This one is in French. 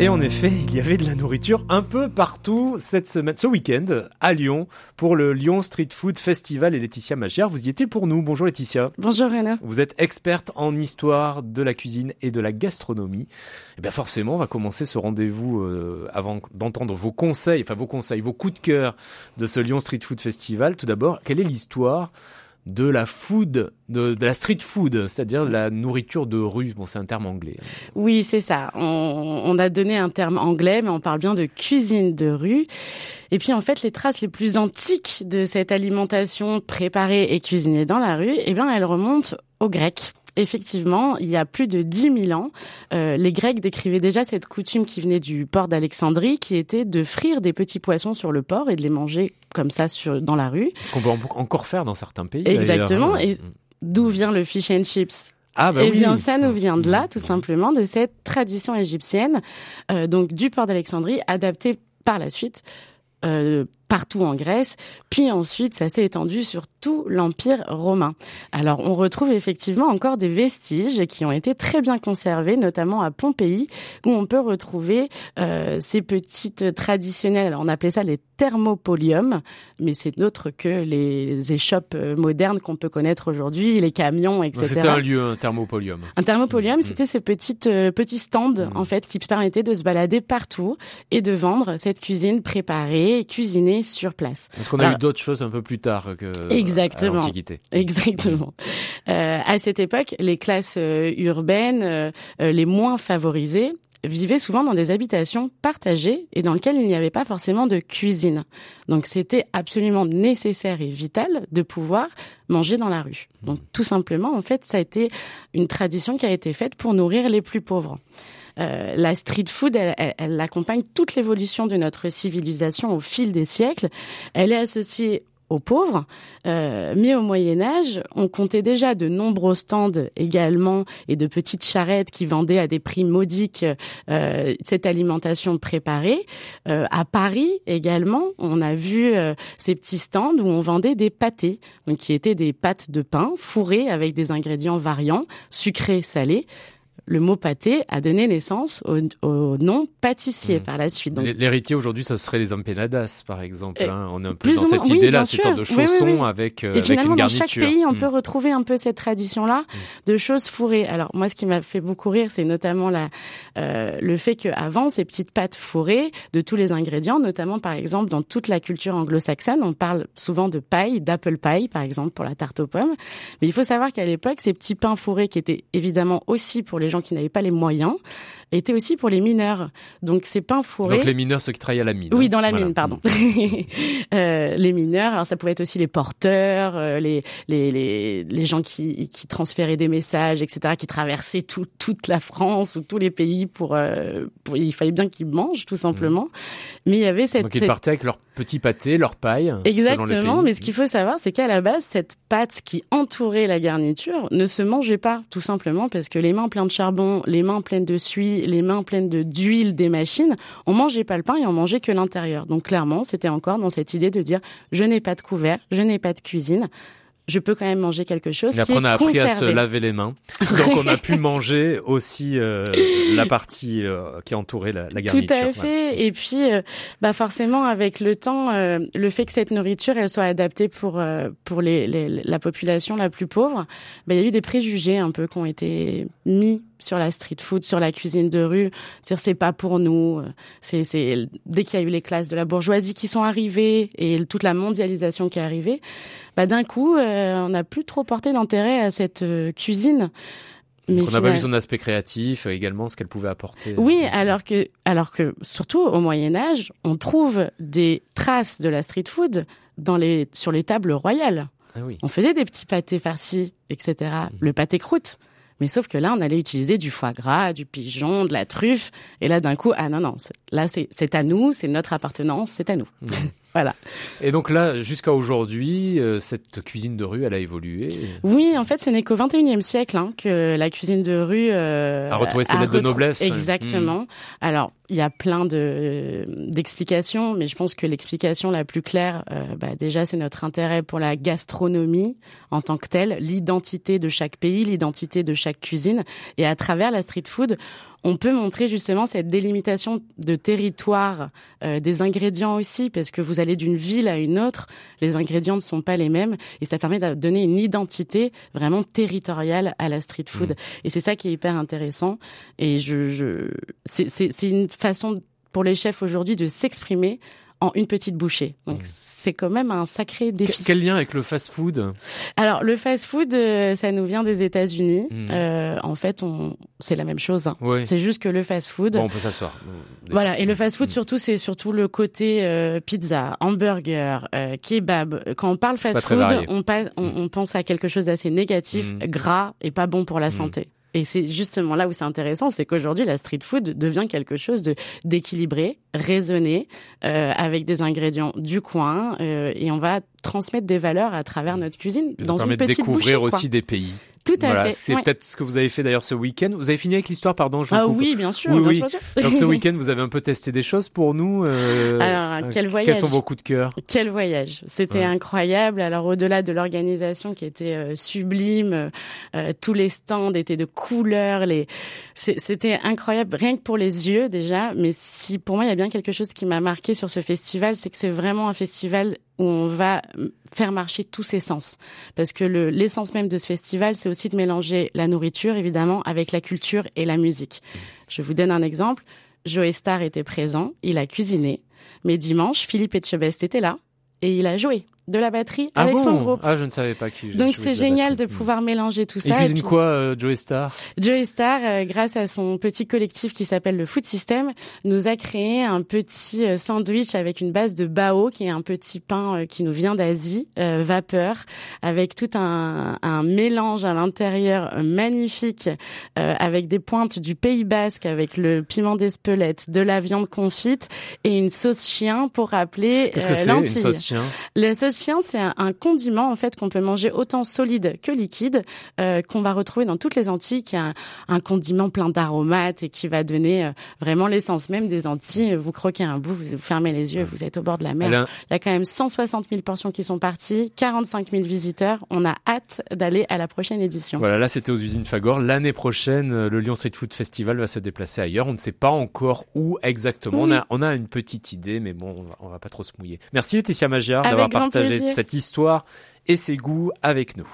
Et en effet, il y avait de la nourriture un peu partout cette semaine, ce week-end, à Lyon, pour le Lyon Street Food Festival. Et Laetitia Magière, vous y étiez pour nous. Bonjour Laetitia. Bonjour Réna. Vous êtes experte en histoire de la cuisine et de la gastronomie. Et eh bien forcément, on va commencer ce rendez-vous euh, avant d'entendre vos conseils, enfin vos conseils, vos coups de cœur de ce Lyon Street Food Festival. Tout d'abord, quelle est l'histoire de la food, de, la street food, c'est-à-dire la nourriture de rue. Bon, c'est un terme anglais. Hein. Oui, c'est ça. On, on, a donné un terme anglais, mais on parle bien de cuisine de rue. Et puis en fait, les traces les plus antiques de cette alimentation préparée et cuisinée dans la rue, eh bien, elles remontent aux Grecs effectivement, il y a plus de 10 000 ans, euh, les Grecs décrivaient déjà cette coutume qui venait du port d'Alexandrie, qui était de frire des petits poissons sur le port et de les manger comme ça sur, dans la rue. Ce qu'on peut encore faire dans certains pays. Exactement. Et d'où vient le fish and chips? Ah bah eh bien, ça nous vient de là, tout simplement, de cette tradition égyptienne, euh, donc du port d'Alexandrie, adaptée par la suite euh, partout en Grèce, puis ensuite ça s'est étendu sur tout l'Empire romain. Alors on retrouve effectivement encore des vestiges qui ont été très bien conservés, notamment à Pompéi, où on peut retrouver euh, ces petites traditionnelles, alors on appelait ça les thermopoliums, mais c'est d'autres que les échoppes euh, modernes qu'on peut connaître aujourd'hui, les camions, etc. C'était un lieu, un thermopolium. Un thermopolium, mmh. c'était ces petites euh, petits stands mmh. en fait qui permettaient de se balader partout et de vendre cette cuisine préparée, cuisinée sur place. Parce qu'on a eu d'autres choses un peu plus tard que exactement, l'Antiquité. Exactement. Euh, à cette époque, les classes euh, urbaines euh, euh, les moins favorisées vivaient souvent dans des habitations partagées et dans lesquelles il n'y avait pas forcément de cuisine. Donc c'était absolument nécessaire et vital de pouvoir manger dans la rue. Donc tout simplement, en fait, ça a été une tradition qui a été faite pour nourrir les plus pauvres. Euh, la street food, elle, elle, accompagne toute l'évolution de notre civilisation au fil des siècles. Elle est associée aux pauvres. Euh, mais au Moyen Âge, on comptait déjà de nombreux stands également et de petites charrettes qui vendaient à des prix modiques euh, cette alimentation préparée. Euh, à Paris également, on a vu euh, ces petits stands où on vendait des pâtés, donc qui étaient des pâtes de pain fourrées avec des ingrédients variants, sucrés, salés le mot pâté a donné naissance au, nom pâtissier mmh. par la suite. L'héritier aujourd'hui, ce serait les empanadas, par exemple. Hein. On est un peu dans cette idée-là, cette sorte de chaussons avec, euh, Et finalement, dans chaque pays, on mmh. peut retrouver un peu cette tradition-là mmh. de choses fourrées. Alors moi, ce qui m'a fait beaucoup rire, c'est notamment la, euh, le fait qu'avant, ces petites pâtes fourrées de tous les ingrédients, notamment par exemple dans toute la culture anglo-saxonne, on parle souvent de paille, d'apple pie, par exemple, pour la tarte aux pommes. Mais il faut savoir qu'à l'époque, ces petits pains fourrés qui étaient évidemment aussi pour les gens qui n'avaient pas les moyens, était aussi pour les mineurs. Donc ces pains fourrés. Donc les mineurs, ceux qui travaillent à la mine. Oui, hein. dans la mine, pardon. euh, les mineurs, alors ça pouvait être aussi les porteurs, euh, les, les, les, les gens qui, qui transféraient des messages, etc., qui traversaient tout, toute la France ou tous les pays pour, euh, pour il fallait bien qu'ils mangent tout simplement. Mmh. Mais il y avait cette. Donc ils partaient avec leur petit pâté, leur paille. Exactement. Mais ce qu'il faut savoir, c'est qu'à la base, cette pâte qui entourait la garniture ne se mangeait pas, tout simplement parce que les mains pleines de charbon, les mains pleines de suie, les mains pleines de d'huile des machines, on mangeait pas le pain et on mangeait que l'intérieur. Donc clairement, c'était encore dans cette idée de dire je n'ai pas de couvert, je n'ai pas de cuisine je peux quand même manger quelque chose. Et après, on a appris à se laver les mains. Donc, on a pu manger aussi euh, la partie euh, qui entourait la, la garniture. Tout à fait. Et puis, euh, bah forcément, avec le temps, le fait que cette nourriture, elle soit adaptée pour pour les, les, la population la plus pauvre, bah, il y a eu des préjugés un peu qui ont été mis sur la street food, sur la cuisine de rue, dire c'est pas pour nous. C'est c'est dès qu'il y a eu les classes de la bourgeoisie qui sont arrivées et toute la mondialisation qui est arrivée, bah d'un coup euh, on n'a plus trop porté d'intérêt à cette euh, cuisine. Mais on n'a pas vu son aspect créatif, euh, également ce qu'elle pouvait apporter. Oui, alors que, alors que surtout au Moyen Âge, on trouve des traces de la street food dans les, sur les tables royales. Ah oui. On faisait des petits pâtés farcis, etc. Mmh. Le pâté croûte. Mais sauf que là, on allait utiliser du foie gras, du pigeon, de la truffe. Et là, d'un coup, ah non, non, là, c'est à nous, c'est notre appartenance, c'est à nous. Mmh. Voilà. Et donc là, jusqu'à aujourd'hui, euh, cette cuisine de rue, elle a évolué Oui, en fait, ce n'est qu'au 21e siècle hein, que la cuisine de rue euh, a retrouvé ses lettres de noblesse. Exactement. Mmh. Alors, il y a plein de d'explications, mais je pense que l'explication la plus claire, euh, bah, déjà, c'est notre intérêt pour la gastronomie en tant que telle, l'identité de chaque pays, l'identité de chaque cuisine, et à travers la street food, on peut montrer justement cette délimitation de territoire euh, des ingrédients aussi, parce que vous allez d'une ville à une autre, les ingrédients ne sont pas les mêmes, et ça permet de donner une identité vraiment territoriale à la street food. Mmh. Et c'est ça qui est hyper intéressant. Et je, je c'est une façon pour les chefs aujourd'hui de s'exprimer en une petite bouchée. Donc mmh. c'est quand même un sacré défi. Quel lien avec le fast-food Alors le fast-food, euh, ça nous vient des États-Unis. Mmh. Euh, en fait, on c'est la même chose. Hein. C'est juste que le fast-food. Bon, on peut s'asseoir. Voilà, et le fast-food mmh. surtout, c'est surtout le côté euh, pizza, hamburger, euh, kebab. Quand on parle fast-food, on, on, pense à quelque chose d'assez négatif, gras et pas bon pour la santé. Et c'est justement là où c'est intéressant, c'est qu'aujourd'hui la street food devient quelque chose de d'équilibré, raisonné, euh, avec des ingrédients du coin, euh, et on va transmettre des valeurs à travers notre cuisine dans une petite de découvrir aussi des pays. Tout à fait. C'est peut-être ce que vous avez fait d'ailleurs ce week-end. Vous avez fini avec l'histoire, pardon. Je ah oui, bien sûr. Oui, oui. Donc ce week-end, vous avez un peu testé des choses pour nous. Euh, Alors, quel voyage Quels sont vos coups de cœur? Quel voyage C'était incroyable. Alors au-delà de l'organisation qui était euh, sublime, euh, tous les stands étaient de couleurs. Les, c'était incroyable, rien que pour les yeux déjà. Mais si pour moi, il y a bien quelque chose qui m'a marqué sur ce festival, c'est que c'est vraiment un festival où on va faire marcher tous ses sens. Parce que l'essence même de ce festival, c'est aussi de mélanger la nourriture, évidemment, avec la culture et la musique. Je vous donne un exemple. Joe Star était présent, il a cuisiné, mais dimanche, Philippe Etchebest était là et il a joué de la batterie ah avec son groupe. Ah, je ne savais pas qui. Donc c'est génial de pouvoir mélanger tout ça. Il cuisine quoi, euh, Joey Star? Joey Star, euh, grâce à son petit collectif qui s'appelle le Food System, nous a créé un petit euh, sandwich avec une base de bao, qui est un petit pain qui nous vient d'Asie, vapeur, avec tout un, un mélange à l'intérieur magnifique, avec des pointes du Pays Basque, avec le piment d'Espelette, de la viande confite et une sauce chien pour rappeler Qu'est-ce que c'est une sauce chien? La sauce chien, c'est un, condiment en fait qu'on peut manger autant solide que liquide, euh, qu'on va retrouver dans toutes les Antilles, qui est un, condiment plein d'aromates et qui va donner euh, vraiment l'essence même des Antilles. Vous croquez un bout, vous, fermez les yeux, vous êtes au bord de la mer. Il y a quand même 160 000 portions qui sont parties, 45 000 visiteurs. On a hâte d'aller à la prochaine édition. Voilà, là c'était aux usines Fagor. L'année prochaine, euh, le Lyon Street Food Festival va se déplacer ailleurs. On ne sait pas encore où exactement. On, a, on a une petite idée, mais bon, on va, va pas trop se mouiller. Merci Laetitia Magia d'avoir partagé cette histoire et ses goûts avec nous.